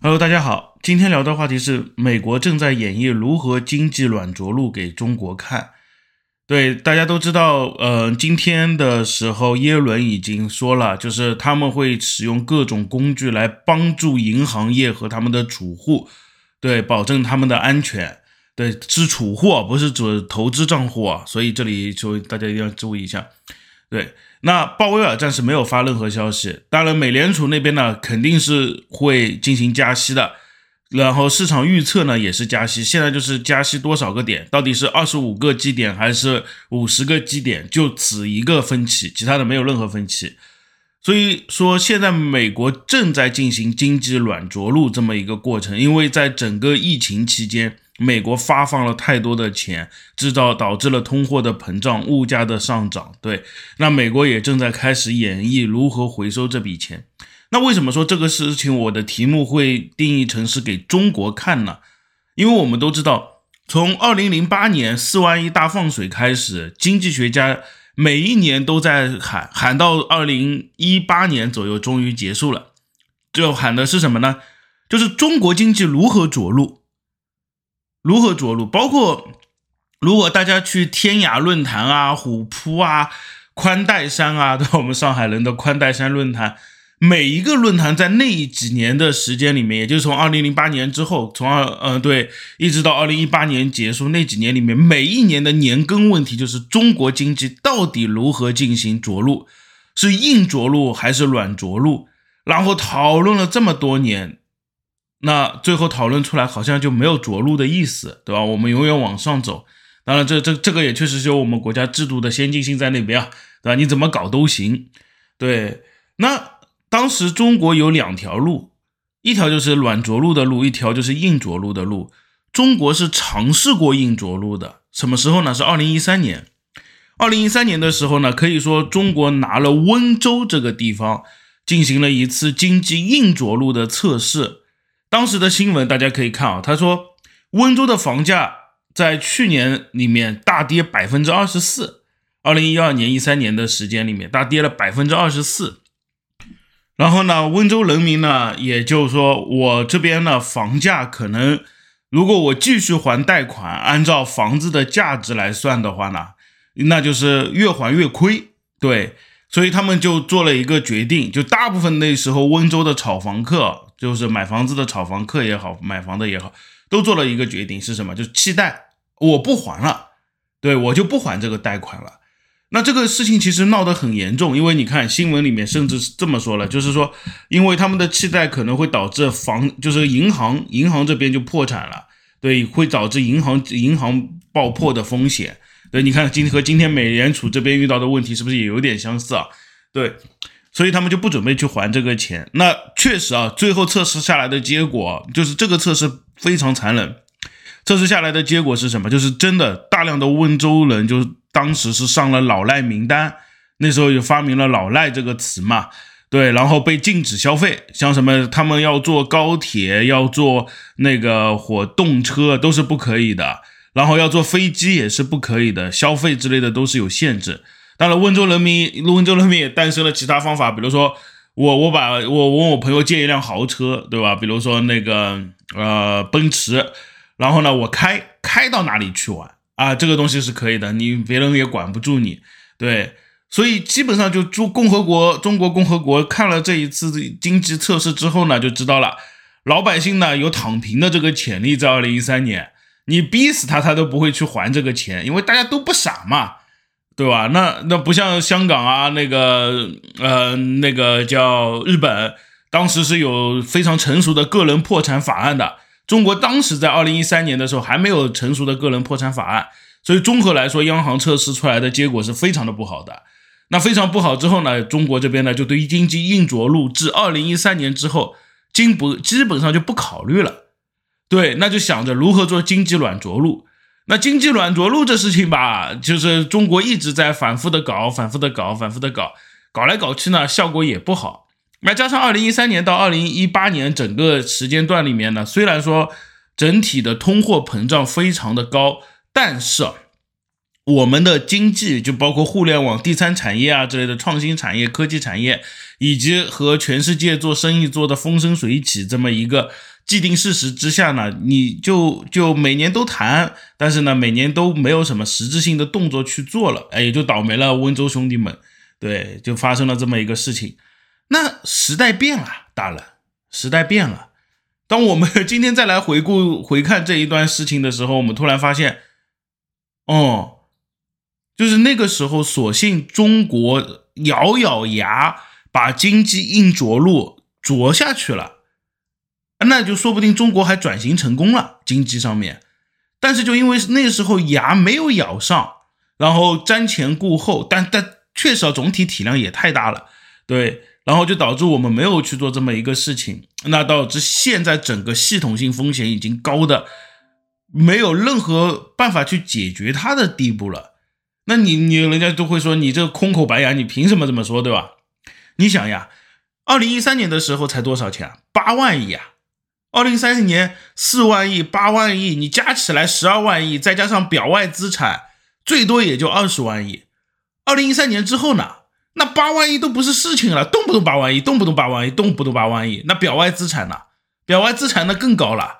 Hello，大家好，今天聊的话题是美国正在演绎如何经济软着陆给中国看。对，大家都知道，呃，今天的时候，耶伦已经说了，就是他们会使用各种工具来帮助银行业和他们的储户，对，保证他们的安全。对，是储户，不是指投资账户啊。所以这里就大家一定要注意一下。对，那鲍威尔暂时没有发任何消息。当然，美联储那边呢，肯定是会进行加息的。然后市场预测呢也是加息，现在就是加息多少个点，到底是二十五个基点还是五十个基点，就此一个分歧，其他的没有任何分歧。所以说，现在美国正在进行经济软着陆这么一个过程，因为在整个疫情期间，美国发放了太多的钱，制造导致了通货的膨胀、物价的上涨。对，那美国也正在开始演绎如何回收这笔钱。那为什么说这个事情我的题目会定义成是给中国看呢？因为我们都知道，从二零零八年四万亿大放水开始，经济学家每一年都在喊，喊到二零一八年左右终于结束了。就喊的是什么呢？就是中国经济如何着陆，如何着陆。包括如果大家去天涯论坛啊、虎扑啊、宽带山啊，对我们上海人的宽带山论坛。每一个论坛在那几年的时间里面，也就是从二零零八年之后，从二呃对，一直到二零一八年结束那几年里面，每一年的年更问题就是中国经济到底如何进行着陆，是硬着陆还是软着陆？然后讨论了这么多年，那最后讨论出来好像就没有着陆的意思，对吧？我们永远往上走。当然，这这这个也确实是有我们国家制度的先进性在那边啊，对吧？你怎么搞都行，对，那。当时中国有两条路，一条就是软着陆的路，一条就是硬着陆的路。中国是尝试过硬着陆的，什么时候呢？是二零一三年。二零一三年的时候呢，可以说中国拿了温州这个地方进行了一次经济硬着陆的测试。当时的新闻大家可以看啊，他说温州的房价在去年里面大跌百分之二十四，二零一二年、一三年的时间里面大跌了百分之二十四。然后呢，温州人民呢，也就是说，我这边呢，房价可能，如果我继续还贷款，按照房子的价值来算的话呢，那就是越还越亏。对，所以他们就做了一个决定，就大部分那时候温州的炒房客，就是买房子的炒房客也好，买房的也好，都做了一个决定，是什么？就是期待我不还了，对我就不还这个贷款了。那这个事情其实闹得很严重，因为你看新闻里面甚至是这么说了，就是说，因为他们的期待可能会导致房，就是银行，银行这边就破产了，对，会导致银行银行爆破的风险。对，你看今和今天美联储这边遇到的问题是不是也有点相似啊？对，所以他们就不准备去还这个钱。那确实啊，最后测试下来的结果就是这个测试非常残忍。测试下来的结果是什么？就是真的大量的温州人就是当时是上了老赖名单，那时候就发明了老赖这个词嘛，对，然后被禁止消费，像什么他们要坐高铁、要坐那个火动车都是不可以的，然后要坐飞机也是不可以的，消费之类的都是有限制。当然，温州人民温州人民也诞生了其他方法，比如说我我把我问我朋友借一辆豪车，对吧？比如说那个呃奔驰。然后呢，我开开到哪里去玩啊？这个东西是可以的，你别人也管不住你，对。所以基本上就中共和国中国共和国看了这一次经济测试之后呢，就知道了老百姓呢有躺平的这个潜力，在二零一三年，你逼死他，他都不会去还这个钱，因为大家都不傻嘛，对吧？那那不像香港啊，那个呃那个叫日本，当时是有非常成熟的个人破产法案的。中国当时在二零一三年的时候还没有成熟的个人破产法案，所以综合来说，央行测试出来的结果是非常的不好的。那非常不好之后呢，中国这边呢就对经济硬着陆，至二零一三年之后，基不基本上就不考虑了。对，那就想着如何做经济软着陆。那经济软着陆这事情吧，就是中国一直在反复的搞，反复的搞，反复的搞，搞来搞去呢，效果也不好。那加上二零一三年到二零一八年整个时间段里面呢，虽然说整体的通货膨胀非常的高，但是我们的经济就包括互联网、第三产业啊之类的创新产业、科技产业，以及和全世界做生意做的风生水起这么一个既定事实之下呢，你就就每年都谈，但是呢，每年都没有什么实质性的动作去做了，哎，也就倒霉了温州兄弟们，对，就发生了这么一个事情。那时代变了，大人，时代变了。当我们今天再来回顾 回看这一段事情的时候，我们突然发现，哦。就是那个时候，索性中国咬咬牙把经济硬着陆着下去了，那就说不定中国还转型成功了经济上面。但是就因为那时候牙没有咬上，然后瞻前顾后，但但确实啊，总体体量也太大了，对，然后就导致我们没有去做这么一个事情，那导致现在整个系统性风险已经高的没有任何办法去解决它的地步了。那你你人家都会说你这个空口白牙，你凭什么这么说，对吧？你想呀，二零一三年的时候才多少钱啊？八万亿啊！二零三零年四万亿、八万亿，你加起来十二万亿，再加上表外资产，最多也就二十万亿。二零一三年之后呢？那八万亿都不是事情了，动不动八万亿，动不动八万亿，动不动八万亿。那表外资产呢？表外资产那更高了。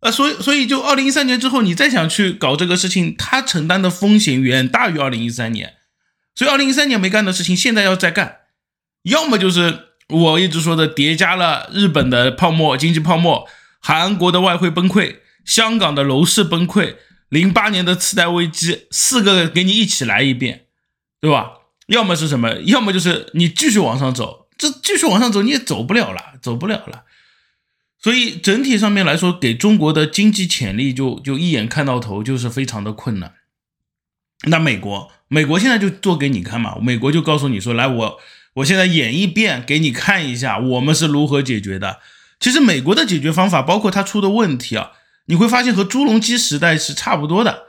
呃，所以所以就二零一三年之后，你再想去搞这个事情，他承担的风险远大于二零一三年，所以二零一三年没干的事情，现在要再干，要么就是我一直说的叠加了日本的泡沫经济泡沫，韩国的外汇崩溃，香港的楼市崩溃，零八年的次贷危机，四个给你一起来一遍，对吧？要么是什么？要么就是你继续往上走，这继续往上走你也走不了了，走不了了。所以整体上面来说，给中国的经济潜力就就一眼看到头，就是非常的困难。那美国，美国现在就做给你看嘛，美国就告诉你说，来我我现在演一遍给你看一下，我们是如何解决的。其实美国的解决方法，包括他出的问题啊，你会发现和朱镕基时代是差不多的，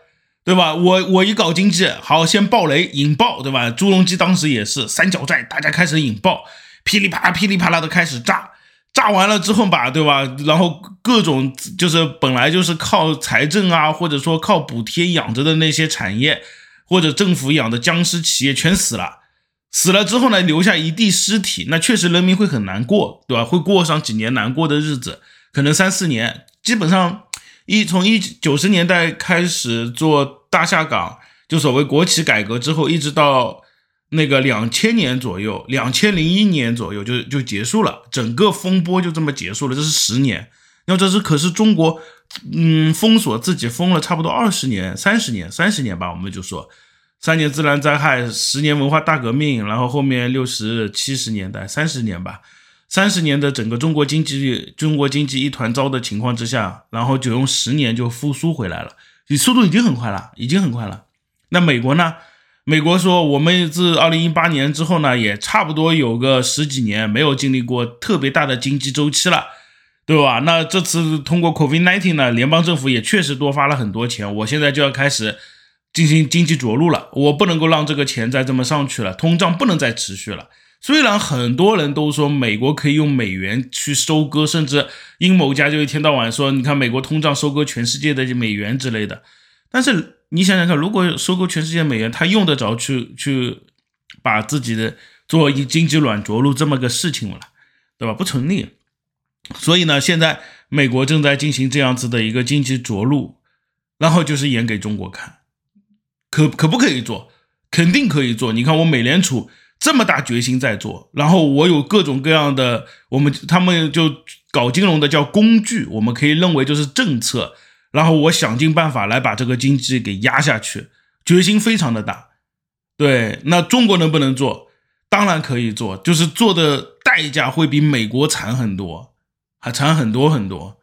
对吧？我我一搞经济，好先爆雷引爆，对吧？朱镕基当时也是三角债，大家开始引爆，噼里啪啦噼里啪啦的开始炸。炸完了之后吧，对吧？然后各种就是本来就是靠财政啊，或者说靠补贴养着的那些产业，或者政府养的僵尸企业全死了。死了之后呢，留下一地尸体，那确实人民会很难过，对吧？会过上几年难过的日子，可能三四年。基本上一从一九十年代开始做大下岗，就所谓国企改革之后，一直到。那个两千年左右，两千零一年左右就就结束了，整个风波就这么结束了。这是十年，那这是可是中国，嗯，封锁自己封了差不多二十年、三十年、三十年吧。我们就说，三年自然灾害，十年文化大革命，然后后面六十七十年代三十年吧，三十年的整个中国经济，中国经济一团糟的情况之下，然后就用十年就复苏回来了，你速度已经很快了，已经很快了。那美国呢？美国说，我们自二零一八年之后呢，也差不多有个十几年没有经历过特别大的经济周期了，对吧？那这次通过 COVID-19 呢，联邦政府也确实多发了很多钱，我现在就要开始进行经济着陆了，我不能够让这个钱再这么上去了，通胀不能再持续了。虽然很多人都说美国可以用美元去收割，甚至阴谋家就一天到晚说，你看美国通胀收割全世界的美元之类的，但是。你想想看，如果收购全世界美元，他用得着去去把自己的做一经济软着陆这么个事情了，对吧？不成立。所以呢，现在美国正在进行这样子的一个经济着陆，然后就是演给中国看，可可不可以做？肯定可以做。你看我美联储这么大决心在做，然后我有各种各样的，我们他们就搞金融的叫工具，我们可以认为就是政策。然后我想尽办法来把这个经济给压下去，决心非常的大。对，那中国能不能做？当然可以做，就是做的代价会比美国惨很多，还惨很多很多。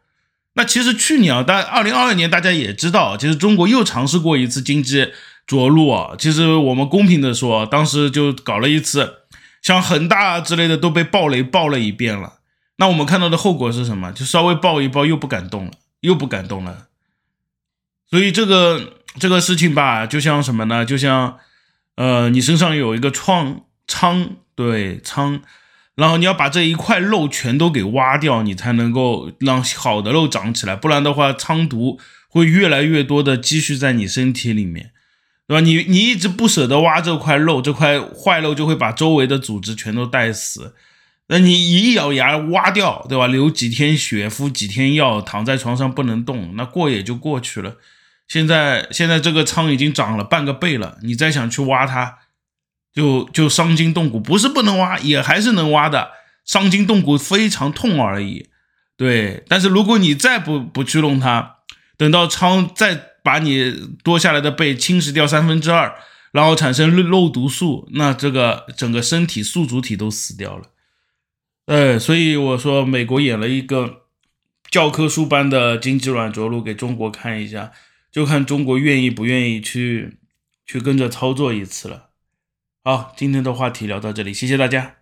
那其实去年啊，大二零二二年大家也知道，其实中国又尝试过一次经济着陆啊。其实我们公平的说，当时就搞了一次，像恒大之类的都被暴雷爆了一遍了。那我们看到的后果是什么？就稍微爆一爆又不敢动了，又不敢动了。所以这个这个事情吧，就像什么呢？就像，呃，你身上有一个创疮，对疮，然后你要把这一块肉全都给挖掉，你才能够让好的肉长起来，不然的话，疮毒会越来越多的积蓄在你身体里面。对吧？你你一直不舍得挖这块肉，这块坏肉就会把周围的组织全都带死。那你一咬牙挖掉，对吧？流几天血，敷几天药，躺在床上不能动，那过也就过去了。现在现在这个仓已经涨了半个倍了，你再想去挖它，就就伤筋动骨。不是不能挖，也还是能挖的，伤筋动骨，非常痛而已。对，但是如果你再不不去弄它，等到仓再把你多下来的背侵蚀掉三分之二，然后产生肉毒素，那这个整个身体宿主体都死掉了。呃，所以我说美国演了一个教科书般的经济软着陆给中国看一下。就看中国愿意不愿意去去跟着操作一次了。好，今天的话题聊到这里，谢谢大家。